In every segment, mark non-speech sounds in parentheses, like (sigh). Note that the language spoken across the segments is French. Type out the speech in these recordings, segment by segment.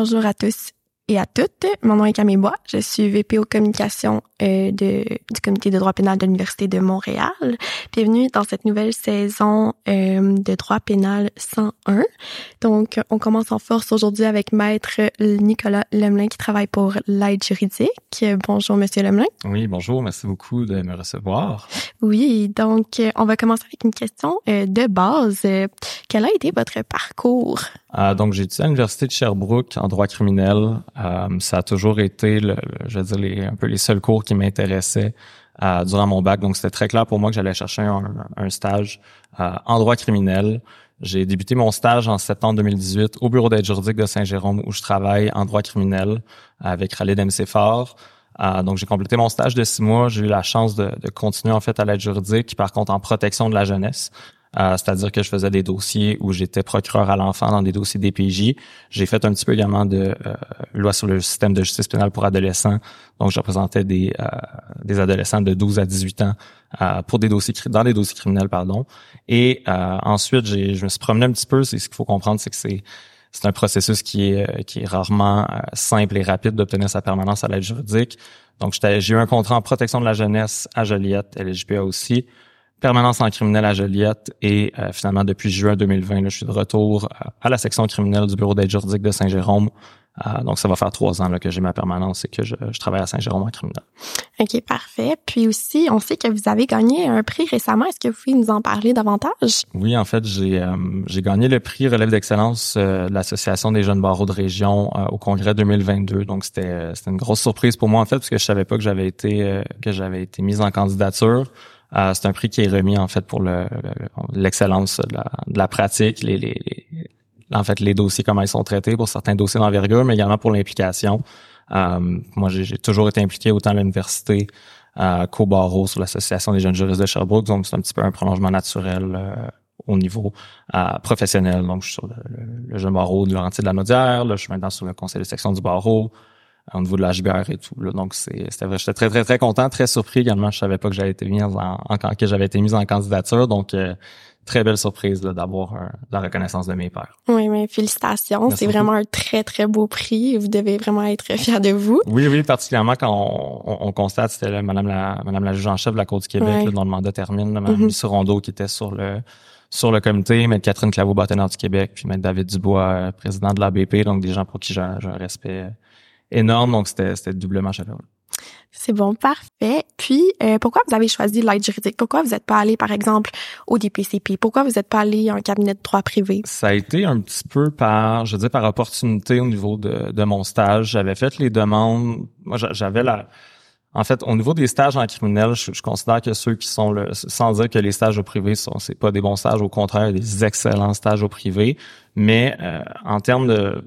Bonjour à tous et à toutes. Mon nom est Camille Bois. Je suis VP aux communications euh, de, du comité de droit pénal de l'Université de Montréal. Bienvenue dans cette nouvelle saison euh, de droit pénal 101. Donc, on commence en force aujourd'hui avec maître Nicolas Lemelin qui travaille pour l'aide juridique. Bonjour, monsieur Lemelin. Oui, bonjour. Merci beaucoup de me recevoir. Oui, donc, on va commencer avec une question euh, de base. Quel a été votre parcours? Euh, donc, j'ai étudié à l'Université de Sherbrooke en droit criminel. Euh, ça a toujours été, le, je veux dire, les, un peu les seuls cours qui m'intéressaient euh, durant mon bac. Donc, c'était très clair pour moi que j'allais chercher un, un stage en droit criminel. J'ai débuté mon stage en septembre 2018 au bureau d'aide juridique de Saint-Jérôme où je travaille en droit criminel avec Khalid Mcfar. Euh, donc, j'ai complété mon stage de six mois. J'ai eu la chance de, de, continuer en fait à l'aide juridique, par contre en protection de la jeunesse. Euh, c'est-à-dire que je faisais des dossiers où j'étais procureur à l'enfant dans des dossiers DPJ. J'ai fait un petit peu également de euh, loi sur le système de justice pénale pour adolescents. Donc, je représentais des, euh, des adolescents de 12 à 18 ans pour des dossiers dans des dossiers criminels, pardon. Et ensuite, je me suis promené un petit peu. C'est ce qu'il faut comprendre, c'est que c'est c'est un processus qui est qui est rarement simple et rapide d'obtenir sa permanence à l'aide juridique. Donc, j'ai eu un contrat en protection de la jeunesse à Joliette, LGPA aussi permanence en criminel à Joliette et euh, finalement depuis juin 2020, là, je suis de retour euh, à la section criminelle du bureau d'aide juridique de Saint-Jérôme. Euh, donc ça va faire trois ans là, que j'ai ma permanence et que je, je travaille à Saint-Jérôme en criminel. Ok, parfait. Puis aussi, on sait que vous avez gagné un prix récemment. Est-ce que vous pouvez nous en parler davantage? Oui, en fait, j'ai j'ai gagné le prix relève d'excellence de l'association des jeunes barreaux de région au congrès 2022. Donc c'était c'était une grosse surprise pour moi en fait parce que je savais pas que j'avais été que j'avais été mise en candidature. Euh, c'est un prix qui est remis en fait pour l'excellence de, la, pratique, les, les, en fait les dossiers comment ils sont traités pour certains dossiers d'envergure, mais également pour l'implication. Euh, moi, j'ai toujours été impliqué autant à l'université euh, qu'au barreau sur l'association des jeunes juristes de Sherbrooke, donc c'est un petit peu un prolongement naturel euh, au niveau professionnel. Donc, je suis sur le, jeune barreau de Laurentier de la Naudière, là, je suis maintenant sur le conseil de section du barreau au niveau de la et tout. Là. Donc c'était vrai. J'étais très très très content, très surpris également. Je savais pas que j'avais été mis en, que j'avais été mise en candidature. Donc euh, très belle surprise d'avoir la reconnaissance de mes pères. Oui, mais félicitations. C'est vraiment un très très beau prix. Vous devez vraiment être fiers de vous. Oui, oui, particulièrement quand on, on, constate c'était Madame la Madame la juge en chef de la Cour du Québec là, dont le mandat termine, Madame mm Rondeau qui était sur le sur le comité, Maître Catherine Claveau, bâtonneur du Québec, puis Maître David Dubois, euh, président de l'ABP, donc des gens pour qui j'ai un respect énorme, donc c'était doublement chaleureux. C'est bon, parfait. Puis, euh, pourquoi vous avez choisi l'aide juridique? Pourquoi vous n'êtes pas allé, par exemple, au DPCP? Pourquoi vous n'êtes pas allé à un cabinet de droit privé? Ça a été un petit peu par, je dire, par opportunité au niveau de, de mon stage. J'avais fait les demandes. Moi, j'avais la... En fait, au niveau des stages en criminel, je, considère que ceux qui sont le, sans dire que les stages au privé sont, c'est pas des bons stages, au contraire, des excellents stages au privé. Mais euh, en termes de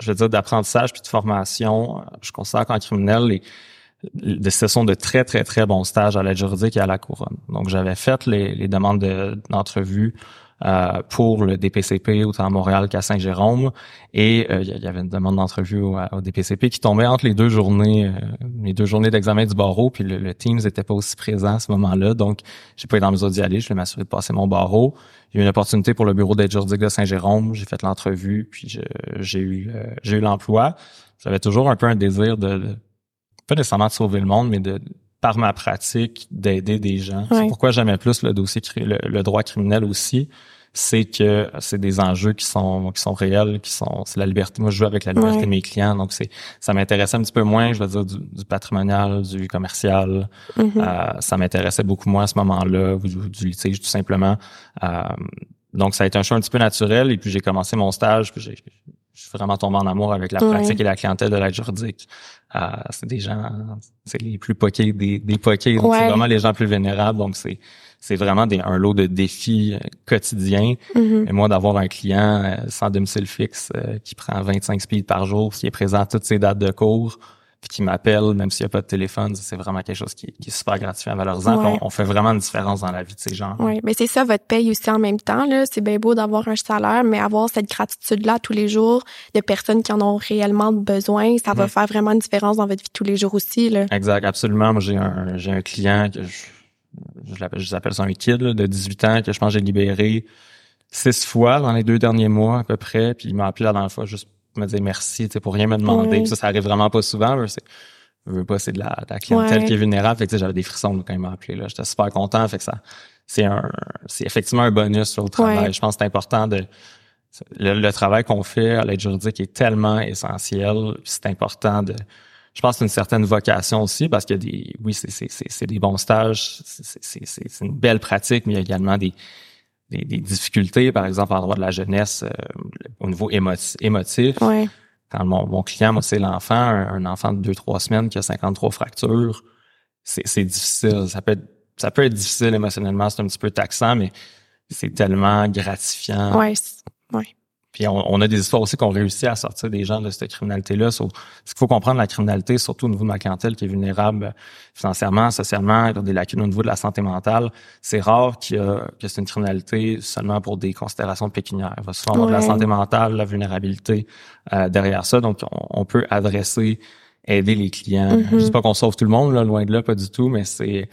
je veux dire, d'apprentissage puis de formation, euh, je considère qu'en criminel, les, ce sont de très, très, très bons stages à l'aide juridique et à la couronne. Donc, j'avais fait les, les demandes d'entrevue euh, pour le DPCP autant à Montréal qu'à Saint-Jérôme. Et euh, il y avait une demande d'entrevue au, DPCP qui tombait entre les deux journées, euh, les deux journées d'examen du barreau. Puis le, le Teams n'était pas aussi présent à ce moment-là, donc j'ai pas été en mesure d'y aller. Je vais m'assurer de passer mon barreau. Il y a eu une opportunité pour le bureau d'aide juridique de Saint-Jérôme. J'ai fait l'entrevue, puis j'ai eu j'ai eu l'emploi. J'avais toujours un peu un désir de, de pas nécessairement de sauver le monde, mais de par ma pratique d'aider des gens. C'est pourquoi j'aimais plus le dossier le, droit criminel aussi, c'est que c'est des enjeux qui sont qui sont réels, qui sont c'est la liberté. Moi, je joue avec la liberté de mes clients, donc c'est ça m'intéressait un petit peu moins, je veux dire du, patrimonial, du commercial. Mm-hmm. Euh, ça m'intéressait beaucoup moins à ce moment-là, du, du, litige tout simplement. Euh, donc ça a été un choix un petit peu naturel et puis j'ai commencé mon stage, puis j'ai je suis vraiment tombé en amour avec la pratique et la clientèle de l'aide juridique. Euh, c'est des gens, c'est les plus poqués des, des poqués, c'est vraiment les gens plus vénérables. Donc c'est c'est vraiment des, un lot de défis euh, quotidiens. Mm-hmm. Et moi, d'avoir un client euh, sans domicile fixe qui prend 25 speeds par jour, qui est présent à toutes ses dates de cours, puis qui m'appelle, même s'il n'y a pas de téléphone, c'est vraiment quelque chose qui, est super gratifiant, valorisant. Ouais. On, on, fait vraiment une différence dans la vie de ces gens. Oui, mais c'est ça, votre paye aussi en même temps. là. C'est bien beau d'avoir un salaire, mais avoir cette gratitude-là tous les jours de personnes qui en ont réellement besoin, ça va faire vraiment une différence dans votre vie tous les jours aussi. Là. Exact, absolument. Moi, j'ai un, j'ai un client que je, je l'appelle, je l'appelle ça un kid de 18 ans que je pense j'ai libéré six fois dans les deux derniers mois à peu près, puis il m'a appelé la dernière fois juste me dire merci, tu sais, pour rien me demander. Ça, ça arrive vraiment pas souvent. C'est, je veux pas, c'est de la, de la clientèle qui est vulnérable. Fait que j'avais des frissons quand il m'a appelé. Là, j'étais super content. Fait que ça, c'est un, c'est effectivement un bonus sur le travail. Je pense que c'est important de le, travail qu'on fait à l'aide juridique est tellement essentiel. C'est important de je pense que c'est une certaine vocation aussi parce que des oui c'est c'est c'est des bons stages c'est c'est c'est une belle pratique mais il y a également des des, des difficultés par exemple en droit de la jeunesse euh, au niveau émotif, quand mon, mon client moi c'est l'enfant un, enfant de deux trois semaines qui a 53 fractures c'est c'est difficile. Ça peut être ça peut être difficile émotionnellement c'est un petit peu taxant mais c'est tellement gratifiant. Ouais ouais puis on, a des histoires aussi qu'on réussit à sortir des gens de cette criminalité-là. ce qu'il faut comprendre, la criminalité, surtout au niveau de ma clientèle qui est vulnérable euh, financièrement, socialement, il y a des lacunes au niveau de la santé mentale. C'est rare qu'il y a, que c'est une criminalité seulement pour des considérations pécuniaires. Il va souvent avoir de la santé mentale, la vulnérabilité euh, derrière ça. Donc, on, peut adresser, aider les clients. Mm-hmm. Je dis pas qu'on sauve tout le monde, là, loin de là, pas du tout, mais c'est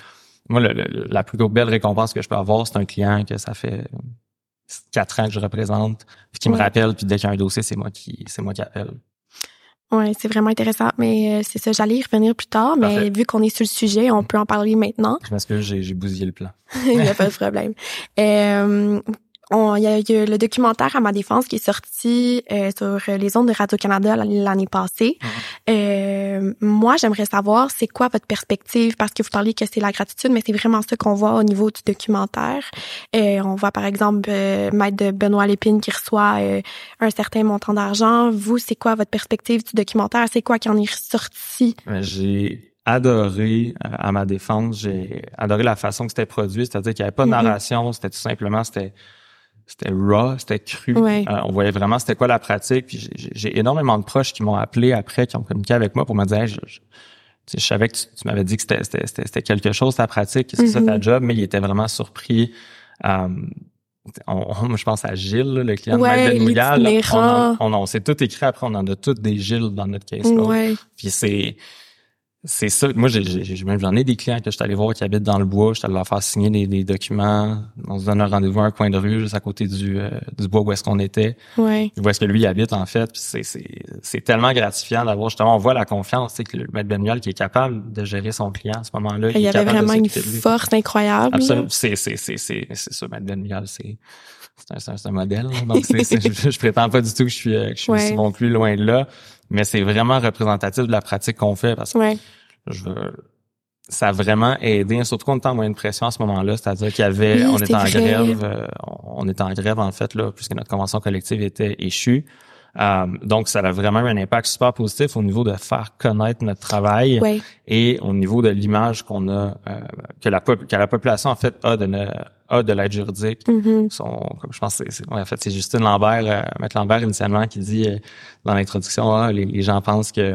moi la plus belle récompense que je peux avoir, c'est un client que ça fait quatre ans que je représente, puis qui me rappelle, puis dès qu'il y a un dossier, c'est moi qui c'est moi qui appelle. Ouais, c'est vraiment intéressant. Mais euh, c'est ça, j'allais y revenir plus tard, mais vu qu'on est sur le sujet, on peut en parler maintenant. Parce que j'ai, j'ai bousillé le plan. (laughs) Il n'y a pas de problème. (laughs) Euh, il y, a eu le documentaire à ma défense qui est sorti euh, sur les ondes de Radio-Canada l'année passée. Mhm. Euh, moi, j'aimerais savoir, c'est quoi votre perspective? Parce que vous parliez que c'est la gratitude, mais c'est vraiment ça qu'on voit au niveau du documentaire. Euh, on voit, par exemple, Maître de Benoît Lépine qui reçoit un certain montant d'argent. Vous, c'est quoi votre perspective du documentaire? C'est quoi qui en est ressorti? J'ai adoré à ma défense, j'ai adoré la façon que c'était produit, c'est-à-dire qu'il n'y avait pas de mhm. narration, c'était tout simplement, c'était c'était raw, c'était cru. Euh, on voyait vraiment c'était quoi la pratique. Puis j'ai énormément de proches qui m'ont appelé après, qui ont communiqué avec moi pour me dire, je, je, savais que tu, m'avais dit que c'était quelque chose ta pratique, c'est ça ta mm-hmm. job, mais il était vraiment surpris. Euh, on, je pense à Gilles, le client ouais, de Mouillal. On, on, on, s'est tout écrit après, on en a toutes des Gilles dans notre case. Ouais. Puis c'est c'est ça. Moi, j'ai, j'en ai des clients que je suis allé voir qui habitent dans le bois. Je suis allé leur faire signer des, des, documents. On se donne un rendez-vous à un coin de rue, juste à côté du, euh, du bois où est-ce qu'on était. Ouais. Où est-ce que lui habite, en fait. c'est, c'est, c'est tellement gratifiant d'avoir, justement, on voit la confiance, c'est que le maître Benuel qui est capable de gérer son client à ce moment-là. Il, y avait vraiment une force incroyable. Absolument. C'est, c'est, c'est, c'est, c'est ça, maître Benuel, c'est, c'est un, c'est un modèle. Donc, (laughs) je, je, prétends pas du tout que je suis, que je suis aussi bon plus loin de là. Mais c'est vraiment représentatif de la pratique qu'on fait parce que je veux, ça a vraiment aidé, surtout qu'on était en moyenne pression à ce moment-là, c'est-à-dire qu'il y avait, on était en grève, euh, on était en grève en fait là, puisque notre convention collective était échue. Euh, donc, ça a vraiment eu un impact super positif au niveau de faire connaître notre travail et au niveau de l'image qu'on a, euh, que la que la population en fait a de a de l'aide juridique. Son, comme je pense, c'est, en fait, c'est Justine Lambert, euh, Maître Lambert initialement qui dit dans l'introduction, ah, les, les, gens pensent que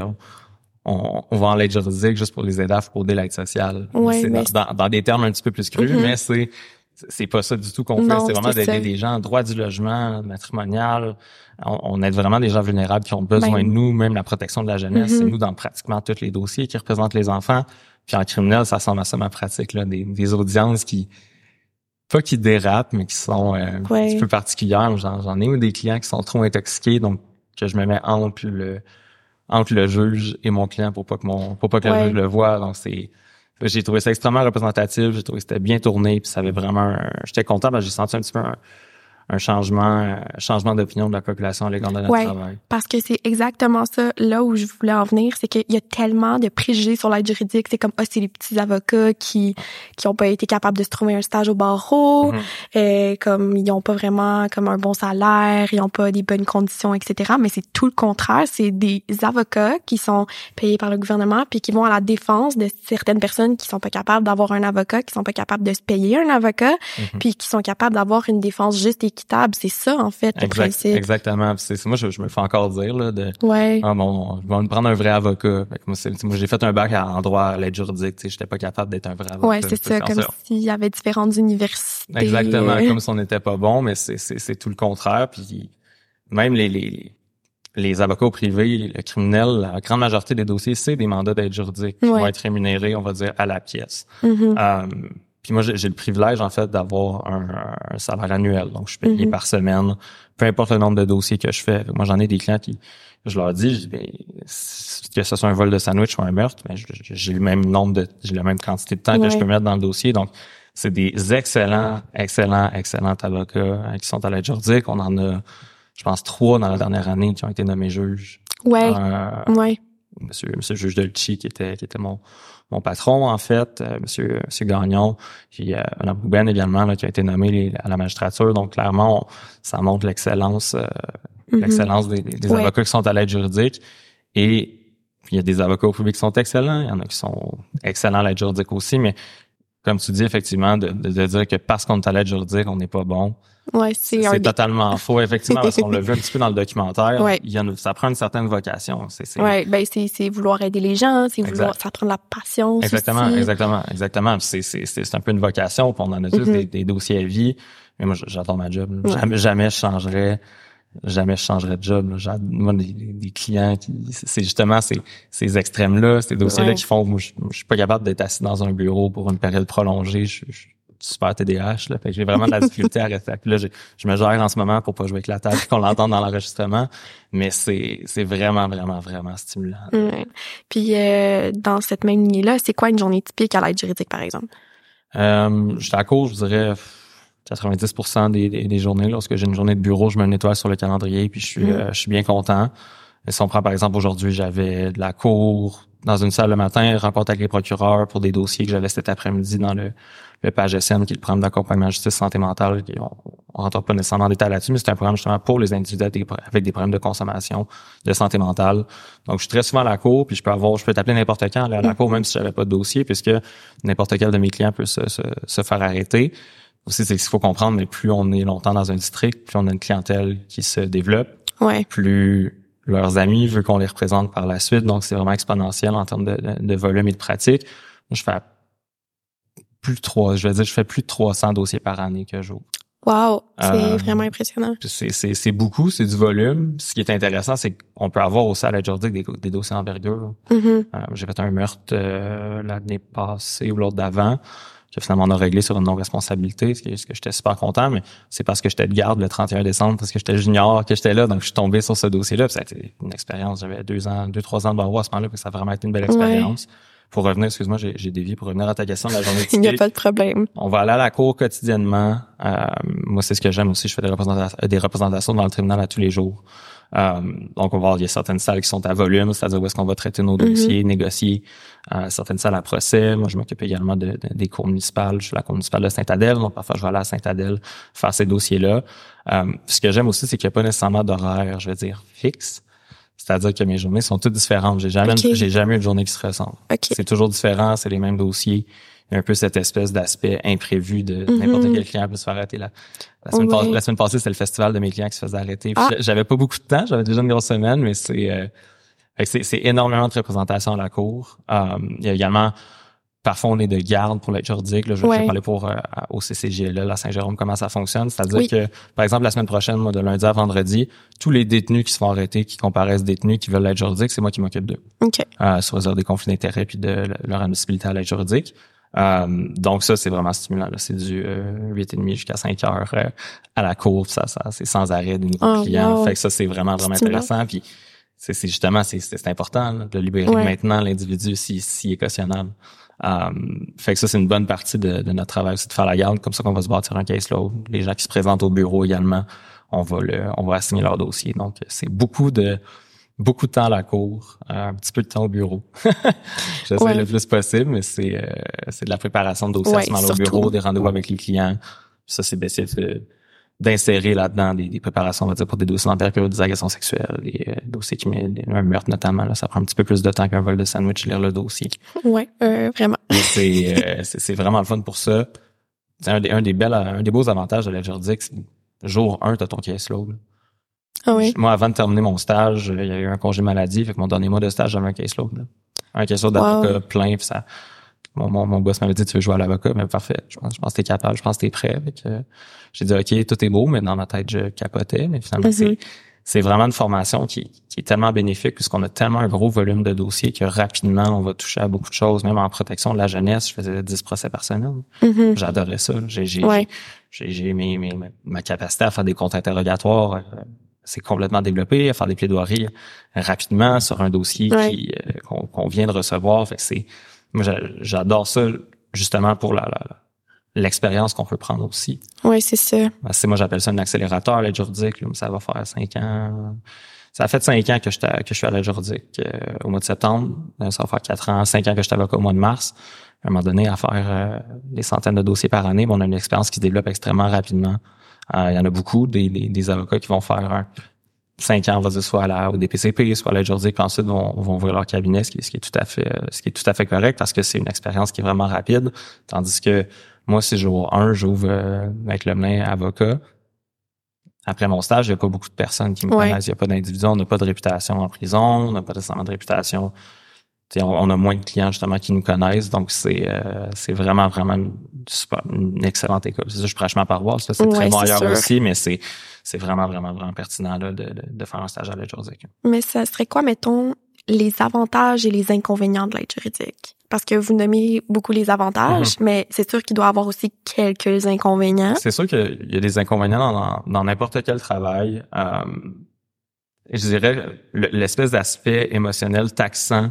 on, va en l'aide juridique juste pour les aider à frauder l'aide sociale. c'est dans, des termes un petit peu plus crus, mm-hmm. mais c'est c'est pas ça du tout qu'on fait. C'est vraiment d'aider des gens, droit du logement, matrimonial. On, aide vraiment des gens vulnérables qui ont besoin ben de nous, même la protection de la jeunesse. C'est mm-hmm. nous dans pratiquement tous les dossiers qui représentent les enfants. Puis en criminel, ça ressemble à ça ma pratique, là, des, des audiences qui pas qui dérapent, mais qui sont euh, un petit peu particulières. J'en ai eu des clients qui sont trop intoxiqués, donc que je me mets entre le entre le juge et mon client pour pas que mon pour pas que le juge le voit. Donc c'est j'ai trouvé ça extrêmement représentatif, j'ai trouvé que c'était bien tourné, puis ça avait vraiment j'étais content que j'ai senti un petit peu un, un changement, un euh, changement d'opinion de la population à l'égard de notre ouais, travail. Parce que c'est exactement ça, là où je voulais en venir, c'est qu'il y a tellement de préjugés sur l'aide juridique. C'est comme, ah, c'est les petits avocats qui qui ont pas été capables de se trouver un stage au barreau, et mm-hmm. euh, comme ils ont pas vraiment comme un bon salaire, ils ont pas des bonnes conditions, etc. Mais c'est tout le contraire. C'est des avocats qui sont payés par le gouvernement puis qui vont à la défense de certaines personnes qui sont pas capables d'avoir un avocat, qui sont pas capables de se payer un avocat, mm-hmm. puis qui sont capables d'avoir une défense juste et c'est ça, en fait, le principe. Exactement. C'est, moi, je, me fais encore dire, là, de, ouais. ah, bon, je vais me prendre un vrai avocat. moi, moi j'ai fait un bac en droit à l'aide juridique, tu sais, j'étais pas capable d'être un vrai avocat. Ouais, c'est ça, comme s'il y avait différentes universités. Exactement, comme si on n'était pas bon, mais c'est, c'est, tout le contraire. Puis même les, les, les avocats au privé, le criminel, la grande majorité des dossiers, c'est des mandats d'aide juridique qui vont être rémunérés, on va dire, à la pièce. Mm-hmm. Euh, puis moi, j'ai le privilège, en fait, d'avoir un, salaire annuel. Donc, je suis payé Mhm. par semaine, peu importe le nombre de dossiers que je fais. Moi, j'en ai des clients qui, je leur dis, je dis, ben, que ce soit un vol de sandwich ou un meurtre, mais j'ai le même nombre de, j'ai la même quantité de temps que je peux mettre dans le dossier. Donc, c'est des excellents, excellents, excellents avocats euh, qui sont à l'aide juridique. On en a, je pense, trois dans la dernière année qui ont été nommés juges. Ouais. Euh, Ouais. monsieur, monsieur juge Delchi qui était qui était mon mon patron en fait, euh, monsieur monsieur Gagnon, puis euh, Mme Bouben également là, qui a été nommé à la magistrature. Donc clairement, on- ça montre l'excellence euh, Mhm. l'excellence des, des Ouais. avocats qui sont à l'aide juridique. Et il y a des avocats au public qui sont excellents, il y en a qui sont excellents à l'aide juridique aussi, mais comme tu dis effectivement de, de, de dire que parce qu'on est à l'aide juridique, on n'est pas bon, Ouais, c'est totalement faux effectivement parce qu'on l'a (laughs) vu un petit peu dans le documentaire. Ouais. Il y en a, ça prend une certaine vocation. C'est, Ouais, ben c'est vouloir aider les gens, c'est vouloir ça prend de la patience Exactement, aussi. exactement, exactement. C'est, c'est, c'est, c'est un peu une vocation, puis on en a tous Mhm. des, des dossiers à vie. Mais moi, j'adore ma job. Ouais. Jamais, jamais je changerais, jamais je changerais de job. là. Moi, des, des- clients qui, c'est justement ces, ces extrêmes-là, ces dossiers-là Ouais. qui font que moi, je, je suis pas capable d'être assis dans un bureau pour une période prolongée. Je, je, suis super TDAH, là. Fait que j'ai vraiment de la difficulté à rester. Puis là, j'ai- je me gère en ce moment pour pas jouer avec la table, qu'on l'entende dans l'enregistrement. Mais c'est, c'est vraiment, vraiment, vraiment stimulant. Ouais. Puis euh, dans cette même lignée-là, c'est quoi une journée typique à l'aide juridique, par exemple? Euh, j'étais à court, je dirais 90% des, des, des journées. Lorsque j'ai une journée de bureau, je mets une étoile sur le calendrier puis je suis, Mm. euh, je suis bien content. Et si on prend par exemple aujourd'hui, j'avais de la cour dans une salle le matin, rencontre avec les procureurs pour des dossiers que j'avais cet après-midi dans le, le PAGSM, qui est le programme d'accompagnement justice santé mentale. Et On, on rentre pas nécessairement en détail là-dessus, mais c'est un programme justement pour les individus avec des, problèmes de consommation, de santé mentale. Donc, je suis très souvent à la cour, puis je peux avoir, je peux t'appeler n'importe quand aller à la cour, même si j'avais pas de dossier, puisque n'importe quel de mes clients peut se, se, se faire arrêter. Aussi, c'est qu'il faut comprendre, mais plus on est longtemps dans un district, plus on a une clientèle qui se développe, Ouais. plus leurs amis veulent qu'on les représente par la suite. Donc, c'est vraiment exponentiel en termes de, de, volume et de pratique. Moi, je fais plus de trois, je vais dire, je fais plus de 300 dossiers par année que j'ouvre. Wow, c'est Euh, vraiment impressionnant. C'est, c'est, c'est beaucoup, c'est du volume. Ce qui est intéressant, c'est qu'on peut avoir aussi à l'aide juridique des, des dossiers d'envergure. Mhm. Euh, j'ai fait un meurtre euh, l'année passée ou l'autre d'avant que finalement on a réglé sur une non-responsabilité, ce que, ce que j'étais super content, mais c'est parce que j'étais de garde le 31 décembre, parce que j'étais junior, que j'étais là, donc je suis tombé sur ce dossier-là, ça a été une expérience. J'avais deux ans, deux, trois ans de barreau à ce moment-là, puis ça a vraiment été une belle expérience. Pour revenir, excuse-moi, j'ai, j'ai dévié pour revenir à ta question de la (laughs) journée Il n'y a pas de problème. On va aller à la cour quotidiennement. Euh, moi, c'est ce que j'aime aussi. Je fais des représentations, des représentations devant le tribunal à tous les jours. Euh, donc, on va voir, il y a certaines salles qui sont à volume, c'est-à-dire où est-ce qu'on va traiter nos dossiers, négocier. Euh, certaines salles à procès. Moi, je m'occupe également de, de- des cours municipales. Je suis à la cour municipale de Saint-Adèle, donc parfois je vais aller à Saint-Adèle faire ces dossiers-là. Euh, ce que j'aime aussi, c'est qu'il n'y a pas nécessairement d'horaire, je veux dire, fixe. C'est-à-dire que mes journées sont toutes différentes. J'ai jamais, Ok. j'ai jamais une journée qui se ressemble. OK. C'est toujours différent, c'est les mêmes dossiers. Il y a un peu cette espèce d'aspect imprévu de Mhm. n'importe quel client peut se faire arrêter. La, la, semaine, passée, la semaine passée, c'était le festival de mes clients qui se faisaient arrêter. Ah. J'avais pas beaucoup de temps, j'avais déjà une grosse semaine, mais c'est euh, c'est énormément de représentation à la cour. Euh, il y a également Parfois, on est de garde pour l'aide juridique. Là, je Ouais. vais parler pour euh, au CCGL, à Saint-Jérôme, comment ça fonctionne. C'est-à-dire Oui. que, par exemple, la semaine prochaine, moi, de lundi à vendredi, tous les détenus qui se font arrêter, qui comparaissent détenus, qui veulent l'aide juridique, c'est moi qui m'occupe d'eux OK. euh, sur réserve des conflits d'intérêts puis de le- leur admissibilité à l'aide juridique. Euh, donc ça, c'est vraiment stimulant. C'est du euh, 8h30 jusqu'à 5 heures euh, à la cour. Ça, ça c'est sans arrêt des nouveaux Oh, clients. wow. Fait que ça, c'est vraiment, vraiment Stimulant. intéressant. Puis c'est justement, c'est important là, de libérer Ouais. maintenant l'individu s'il s'il est cautionnable. Euh, fait que ça, c'est une bonne partie de, de notre travail aussi de faire la garde. Comme ça qu'on va se bâtir un caseload. Les gens qui se présentent au bureau également, on va le, on va assigner leur dossier. Donc, c'est beaucoup de beaucoup de temps à la cour, euh, un petit peu de temps au bureau. (laughs) J'essaie Ouais. le plus possible, mais c'est euh, c'est de la préparation de dossiers Ouais, à ce moment-là au bureau, des rendez-vous avec les clients. Ça, c'est d'essayer de- d'insérer là-dedans des, des préparations, on va dire, pour des dossiers d'envergure, des agressions sexuelles, des euh, dossiers qui met un meurtre notamment. Là, ça prend un petit peu plus de temps qu'un vol de sandwich lire le dossier. Ouais, euh, vraiment. C'est euh, c'est c'est vraiment le fun pour ça. C'est un des, un des belles, un des beaux avantages de l'aide juridique, c'est jour 1, t'as ton caseload. Ah oui. Moi, avant de terminer mon stage, euh, il y a eu un congé maladie, fait que mon dernier mois de stage, j'avais un caseload. là. Un caseload Wow. d'avocat plein, puis ça. Mon, mon, mon boss m'avait dit tu veux jouer à l'avocat, mais parfait. Je pense, je pense que t'es capable, je pense que t'es prêt. Fait que, euh, j'ai dit OK, tout est beau, mais dans ma tête, je capotais. Mais finalement, c'est c'est vraiment une formation qui, qui est tellement bénéfique puisqu'on a tellement un gros volume de dossiers que rapidement, on va toucher à beaucoup de choses. Même en protection de la jeunesse, je faisais 10 procès semaine. Mhm. J'adorais ça. J'ai j'ai Ouais. j'ai j'ai mes, mes- ma capacité à faire des comptes interrogatoires. C'est complètement développé, à faire des plaidoiries rapidement sur un dossier Ouais. qui euh, qu'on vient de recevoir. Fait que c'est moi j'a- j'adore ça justement pour la, la- l'expérience qu'on peut prendre aussi. Oui, c'est ça. Ben, c'est moi j'appelle ça un accélérateur l'aide juridique. là, ça va faire cinq ans. Ça a fait cinq ans que je que je suis à l'aide juridique euh, au mois de septembre. Euh, Ça va faire quatre ans, cinq ans que j'étais avocat au mois de mars. À un moment donné, à faire euh, des centaines de dossiers par année, ben, on a une expérience qui se développe extrêmement rapidement. Euh, il y en a beaucoup des, des, des avocats qui vont faire un cinq ans, on va dire, soit à la, au DPCP, soit à l'aide juridique, puis ensuite vont, vont ouvrir leur cabinet, ce qui, est- ce qui est tout à fait, ce qui est tout à fait correct parce que c'est une expérience qui est vraiment rapide. Tandis que moi, si jour 1, j'ouvre euh, avec le main avocat. Après mon stage, il n'y a pas beaucoup de personnes qui me Ouais. connaissent. Il n'y a pas d'individu, on n'a pas de réputation en prison, on n'a pas nécessairement de réputation. On, a moins de clients justement qui nous connaissent, donc c'est euh, c'est vraiment vraiment une, super, une excellente école. C'est ça, je prêche ma paroisse, c'est très bon ailleurs sûr. aussi, mais c'est c'est vraiment vraiment vraiment pertinent là, de, de, de faire un stage à l'aide juridique. Mais ça serait quoi, mettons, les avantages et les inconvénients de l'aide juridique? Parce que vous nommez beaucoup les avantages, Mhm. mais c'est sûr qu'il doit y avoir aussi quelques inconvénients. C'est sûr qu'il y a des inconvénients dans- dans n'importe quel travail. Euh, je dirais le- l'espèce d'aspect émotionnel taxant.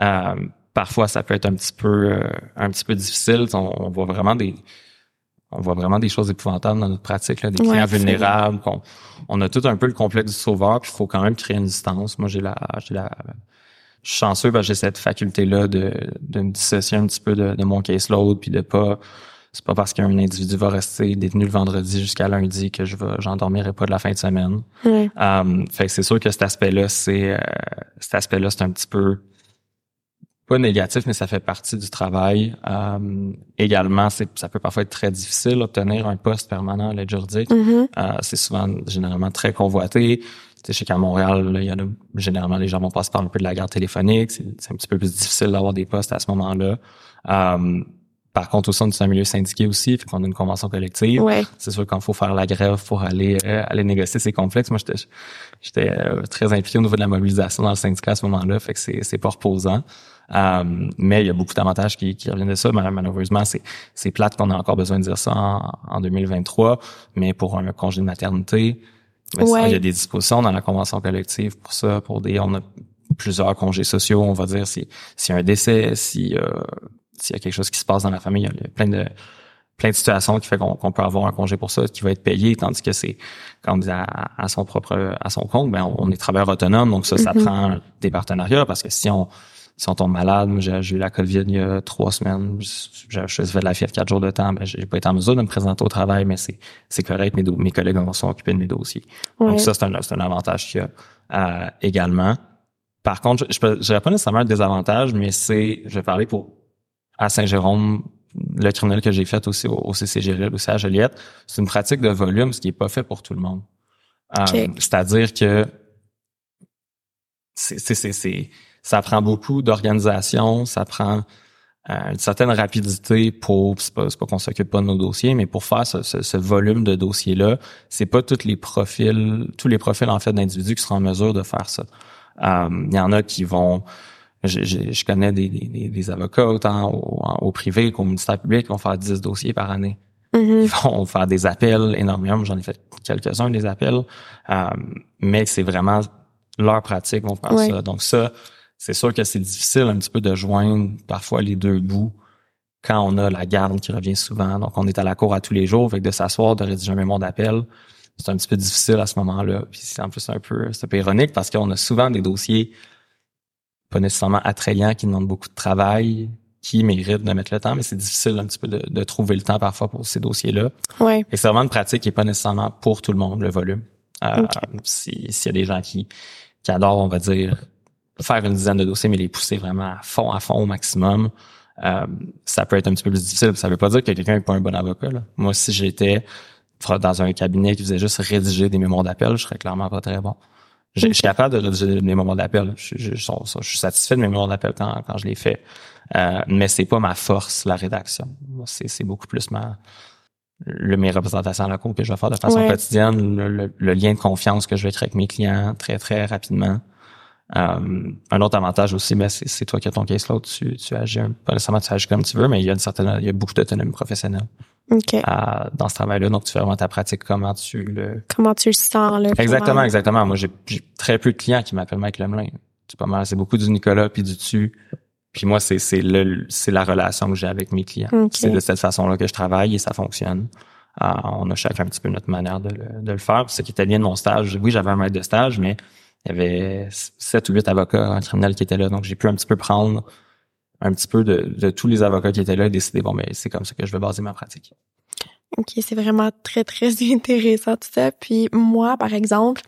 Euh, parfois, ça peut être un petit peu euh, un petit peu difficile. On, on voit vraiment des on voit vraiment des choses épouvantables dans notre pratique, là, des clients vulnérables. on a tout un peu le complexe du sauveur, puis il faut quand même créer une distance. Moi, j'ai la j'ai la je suis chanceux parce que j'ai cette faculté-là de, de me dissocier un petit peu de, de mon caseload, puis de pas c'est pas parce qu'un individu va rester détenu le vendredi jusqu'à lundi que je vais j'en dormirai pas de la fin de semaine. Um, fait que c'est sûr que cet aspect-là, c'est euh, cet aspect-là, c'est un petit peu pas négatif, mais ça fait partie du travail. Um, également, c'est ça peut parfois être très difficile d'obtenir un poste permanent à l'aide juridique. Mhm. Euh, c'est souvent généralement très convoité. Je sais qu'à Montréal, là, il y en a généralement les gens vont passer par un peu de la garde téléphonique. C'est, un petit peu plus difficile d'avoir des postes à ce moment-là. Euh, par contre, au sein du milieu syndiqué aussi, fait qu'on a une convention collective. Ouais. C'est sûr qu'il faut faire la grève pour aller euh, aller négocier, c'est complexe. Moi, j'étais j'étais euh, très impliqué au niveau de la mobilisation dans le syndicat à ce moment-là, fait que c'est c'est pas reposant. Euh, mais il y a beaucoup d'avantages qui, qui reviennent de ça. Mal- Malheureusement, c'est c'est plate qu'on a encore besoin de dire ça en, en 2023. Mais pour un congé de maternité, ben, ça, Ouais. il y a des dispositions dans la convention collective pour ça. Pour des, on a plusieurs congés sociaux. On va dire si s'il y a un décès, si euh, s'il y a quelque chose qui se passe dans la famille, il y a plein de plein de situations qui fait qu'on qu'on peut avoir un congé pour ça qui va être payé, tandis que c'est quand on dit à, à son propre à son compte, ben on, on est travailleur autonome, donc ça, ça Mhm. prend des partenariats parce que si on si on tombe malade, moi, j'ai eu la COVID il y a trois semaines, je, je faisais de la fièvre quatre jours de temps, ben j'ai pas été en mesure de me présenter au travail, mais c'est correct, mes, mes collègues vont sont occupés de mes dossiers. Ouais. Donc ça, c'est un, avantage qu'il y a euh, également. Par contre, je ne dirais pas nécessairement un désavantage, mais c'est, je vais parler pour à Saint-Jérôme, le criminel que j'ai fait aussi au, au CCGRL, aussi à Joliette, c'est une pratique de volume, ce qui est pas fait pour tout le monde. Euh. C'est-à-dire que c'est- ça prend beaucoup d'organisation, ça prend euh, une certaine rapidité pour, c'est pas, pas qu'on s'occupe pas de nos dossiers, mais pour faire ce, ce- ce volume de dossiers-là, c'est pas tous les profils, tous les profils en fait d'individus qui seront en mesure de faire ça. Euh, Il y en a qui vont, je, je, je connais des, des, des- avocats autant au, au privé qu'au ministère public qui vont faire 10 dossiers par année. Mhm. Ils vont faire des appels énormément. J'en ai fait quelques-uns des appels, Euh, mais c'est vraiment leur pratique vont faire ça. Donc ça, c'est sûr que c'est difficile un petit peu de joindre parfois les deux bouts quand on a la garde qui revient souvent. Donc on est à la cour à tous les jours, avec de s'asseoir, de rédiger un mémoire d'appel, c'est un petit peu difficile à ce moment-là. Puis c'est en plus un peu, c'est un peu ironique parce qu'on a souvent des dossiers pas nécessairement attrayants qui demandent beaucoup de travail, qui méritent de mettre le temps, mais c'est difficile un petit peu de, de trouver le temps parfois pour ces dossiers-là. Ouais. Et c'est vraiment une pratique qui est pas nécessairement pour tout le monde, le volume. Euh, si- S'il y a des gens qui, qui adorent, on va dire, faire une dizaine de dossiers, mais les pousser vraiment à fond, à fond au maximum, euh, ça peut être un petit peu plus difficile. Ça veut pas dire que quelqu'un n'est pas un bon avocat. là. Moi, si j'étais dans un cabinet qui faisait juste rédiger des mémoires d'appel, je serais clairement pas très bon. Je, je suis capable de rédiger des mémoires d'appel. Je, je- je- je suis satisfait de mes mémoires d'appel quand, quand je les fais. Euh, mais c'est pas ma force, la rédaction. C'est c'est beaucoup plus ma le, mes représentations à la cour que je vais faire de façon quotidienne, le, lien de confiance que je vais créer avec mes clients très, très rapidement. Euh, un autre avantage aussi, ben, c'est toi qui as ton caseload, tu, tu agis, pas nécessairement tu agis comme tu veux, mais il y a une certaine, il y a beaucoup d'autonomie professionnelle. dans ce travail-là. Donc, tu fais vraiment ta pratique, comment tu le... Comment tu le sens, là. Exactement, exactement. Moi, j'ai très peu de clients qui m'appellent Mike Lemelin. C'est pas mal. C'est beaucoup du Nicolas puis du tu. Puis moi, c'est c'est le c'est la relation que j'ai avec mes clients. C'est de cette façon-là que je travaille et ça fonctionne. Euh, on a chacun un petit peu notre manière de le, de le faire. Puis ce qui était bien de mon stage, oui, j'avais un maître de stage, mais il y avait sept ou huit avocats en criminel qui étaient là. Donc j'ai pu un petit peu prendre un petit peu de, de tous les avocats qui étaient là et décider bon mais c'est comme ça que je vais baser ma pratique. Ok, c'est vraiment très très (laughs) intéressant tout ça. Puis moi, par exemple,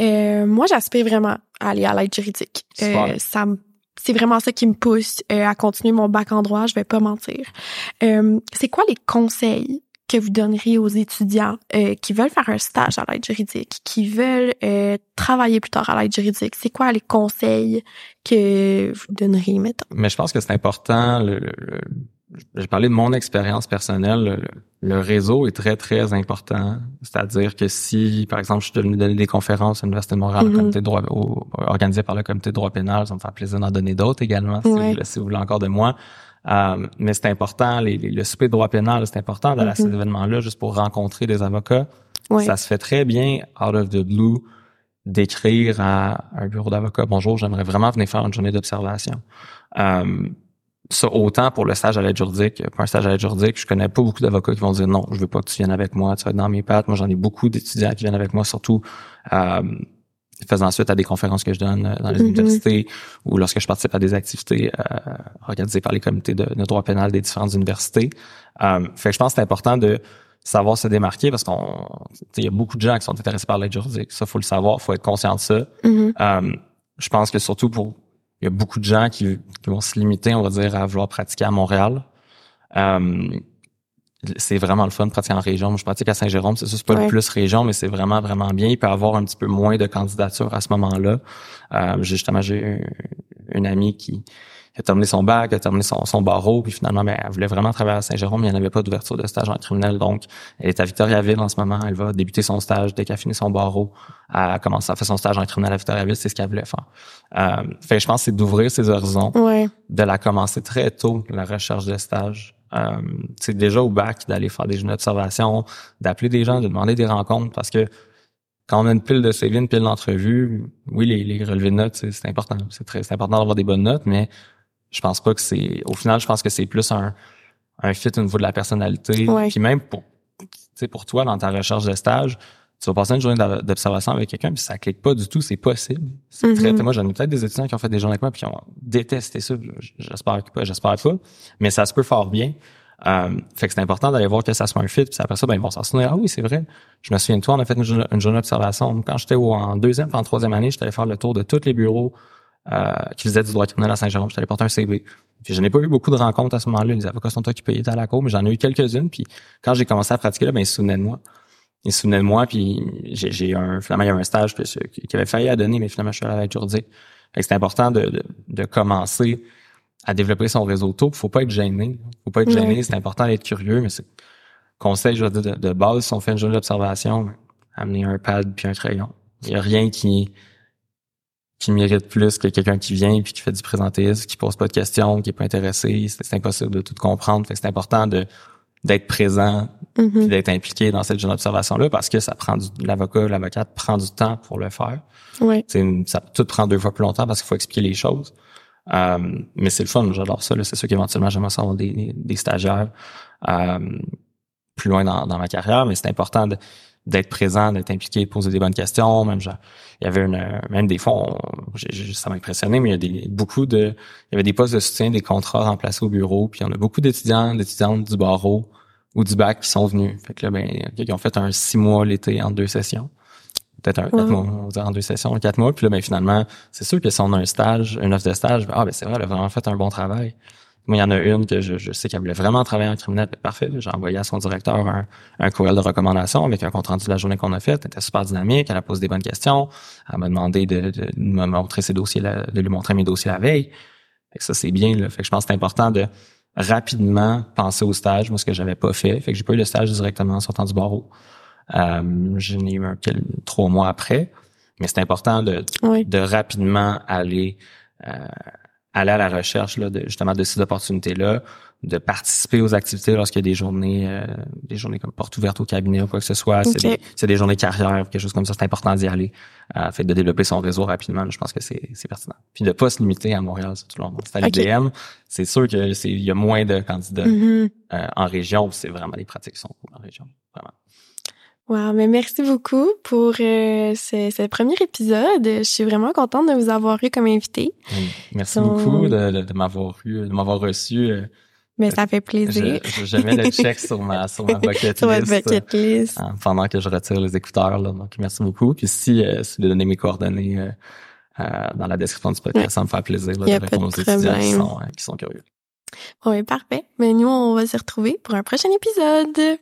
euh, moi j'aspire vraiment à aller à l'aide juridique. Euh, ça me c'est vraiment ça qui me pousse euh, à continuer mon bac en droit, je vais pas mentir. Euh, c'est quoi les conseils que vous donneriez aux étudiants euh, qui veulent faire un stage à l'aide juridique, qui veulent travailler plus tard à l'aide juridique? C'est quoi les conseils que vous donneriez, mettons? Mais je pense que c'est important, le, j'ai parlé de mon expérience personnelle. Le, réseau est très, très important. C'est-à-dire que si, par exemple, je suis devenu donner des conférences à l'Université de Montréal, mm comité de droit, organisé par le comité de droit pénal, ça me fait plaisir d'en donner d'autres également, si, vous, voulez encore de moi. Euh, mais c'est important, les, le souper de droit pénal, c'est important d'aller à ces mm-hmm. événements-là juste pour rencontrer des avocats. Ça se fait très bien, out of the blue, d'écrire à un bureau d'avocat, bonjour, j'aimerais vraiment venir faire une journée d'observation. Euh, ça autant pour le stage à l'aide juridique. Pour un stage à l'aide juridique, je connais pas beaucoup d'avocats qui vont dire non, je veux pas que tu viennes avec moi, tu vas être dans mes pattes. Moi, j'en ai beaucoup d'étudiants qui viennent avec moi, surtout euh, faisant suite à des conférences que je donne euh, dans les mm-hmm. universités ou lorsque je participe à des activités euh, organisées par les comités de, droit pénal des différentes universités. Euh, fait que je pense que c'est important de savoir se démarquer parce qu'on il y a beaucoup de gens qui sont intéressés par l'aide juridique. Ça, faut le savoir, faut être conscient de ça. Mm-hmm. euh, je pense que surtout pour il y a beaucoup de gens qui, vont se limiter, on va dire, à vouloir pratiquer à Montréal. C'est vraiment le fun de pratiquer en région. Moi, je pratique à Saint-Jérôme. C'est c'est pas le plus région, mais c'est vraiment, vraiment bien. Il peut y avoir un petit peu moins de candidatures à ce moment-là. Euh, justement, j'ai une amie qui, a terminé son bac, a terminé son, son barreau, puis finalement, ben, elle voulait vraiment travailler à Saint-Jérôme, mais il n'y avait pas d'ouverture de stage en criminel. Donc, elle est à Victoriaville en ce moment. Elle va débuter son stage dès qu'elle a fini son barreau. Elle a commencé à faire son stage en criminel à Victoriaville, c'est ce qu'elle voulait faire. Euh, fait je pense c'est d'ouvrir ses horizons, de la commencer très tôt, la recherche de stage. Euh, c'est déjà au bac d'aller faire des jeunes d'observation, d'appeler des gens, de demander des rencontres, parce que quand on a une pile de CV, une pile d'entrevues, oui, les, les relevés de notes, c'est important. C'est très c'est important d'avoir des bonnes notes, mais je pense pas que c'est au final je pense que c'est plus un un fit au niveau de la personnalité puis même pour pour toi dans ta recherche de stage tu vas passer une journée d'observation avec quelqu'un puis ça clique pas du tout c'est possible c'est mm-hmm. moi j'en ai peut-être des étudiants qui ont fait des journées avec moi puis qui ont détesté ça j'espère pas j'espère pas mais ça se peut fort bien euh, fait que c'est important d'aller voir que ça soit un fit puis après ça ben ils vont s'en souvenir ah oui c'est vrai je me souviens de toi on a fait une, journée d'observation quand j'étais en deuxième en troisième année j'étais allé faire le tour de tous les bureaux euh, qui faisait du droit criminel à Saint-Jérôme. J'étais allé porter un CV. Puis je n'ai pas eu beaucoup de rencontres à ce moment-là. Les avocats sont occupés, ils étaient à la cour, mais j'en ai eu quelques-unes. Puis quand j'ai commencé à pratiquer là, ben ils se souvenaient de moi. Ils se souvenaient de moi, puis j'ai un finalement il y a un stage qui avait failli à donner, mais finalement je suis allé avec Jordi. C'est important de, de, commencer à développer son réseau tôt. Faut pas être gêné. Faut pas être gêné. C'est important d'être curieux, mais c'est conseil je veux dire, de, de, base si on fait une journée d'observation, amener un pad puis un crayon. Il y a rien qui qui mérite plus que quelqu'un qui vient puis qui fait du présentisme, qui pose pas de questions, qui est pas intéressé. C'est impossible de tout comprendre. Fait c'est important de d'être présent mm d'être impliqué dans cette jeune observation là parce que ça prend du l'avocat l'avocate prend du temps pour le faire oui. ça tout prend deux fois plus longtemps parce qu'il faut expliquer les choses euh, mais c'est le fun j'adore ça c'est sûr qu'éventuellement j'aimerais savoir des, des stagiaires euh, plus loin dans, dans ma carrière mais c'est important de d'être présent, d'être impliqué, de poser des bonnes questions. Même genre, il y avait une, même des fois, ça m'a impressionné, mais il y a des, beaucoup de, il y avait des postes de soutien, des contrats remplacés au bureau, puis on a beaucoup d'étudiants, d'étudiantes du barreau ou du bac qui sont venus. Fait que là, ben, ils ont fait un six mois l'été en deux sessions. Peut-être un quatre mois, on va dire en deux sessions, quatre mois. Puis là, ben, finalement, c'est sûr que si on a un stage, une offre de stage, ben, ah, ben, c'est vrai, elle a vraiment fait un bon travail. Moi, il y en a une que je, je sais qu'elle voulait vraiment travailler en criminel. Parfait. J'ai envoyé à son directeur un, un courriel de recommandation avec un compte rendu de la journée qu'on a faite. Elle était super dynamique. Elle a posé des bonnes questions. Elle m'a demandé de, de, me montrer ses dossiers, de lui montrer mes dossiers la veille. Fait que ça, c'est bien. Là. Fait que je pense que c'est important de rapidement penser au stage, moi ce que j'avais pas fait. Fait que j'ai pas eu le stage directement en sortant du barreau. Euh, je n'ai eu un trois mois après. Mais c'est important de, de rapidement aller euh, aller à la recherche là, de, justement de ces opportunités-là, de participer aux activités lorsqu'il y a des journées, euh, des journées comme porte ouverte au cabinet ou quoi que ce soit. C'est des, des, journées carrière, quelque chose comme ça. C'est important d'y aller. Euh, fait de développer son réseau rapidement. Je pense que c'est, c'est pertinent. Puis de pas se limiter à Montréal, c'est tout le monde. C'est à l'IDM. C'est sûr que c'est, il y a moins de candidats mm-hmm. euh, en région. C'est vraiment les pratiques qui sont en région. Vraiment. Wow, mais merci beaucoup pour euh, ce, ce, premier épisode. Je suis vraiment contente de vous avoir eu comme invité. Merci beaucoup de, de, m'avoir eu, de m'avoir reçu. Euh, mais ça fait plaisir. Je, je, mets le check sur ma (laughs) sur ma bucket sur list, bucket list. Euh, pendant que je retire les écouteurs. Là, donc merci beaucoup. Puis si si vous donner mes coordonnées dans la description du podcast, ça me fait plaisir là, de répondre aux étudiants qui sont, qui sont curieux. Bon, parfait. Mais nous, on va se retrouver pour un prochain épisode.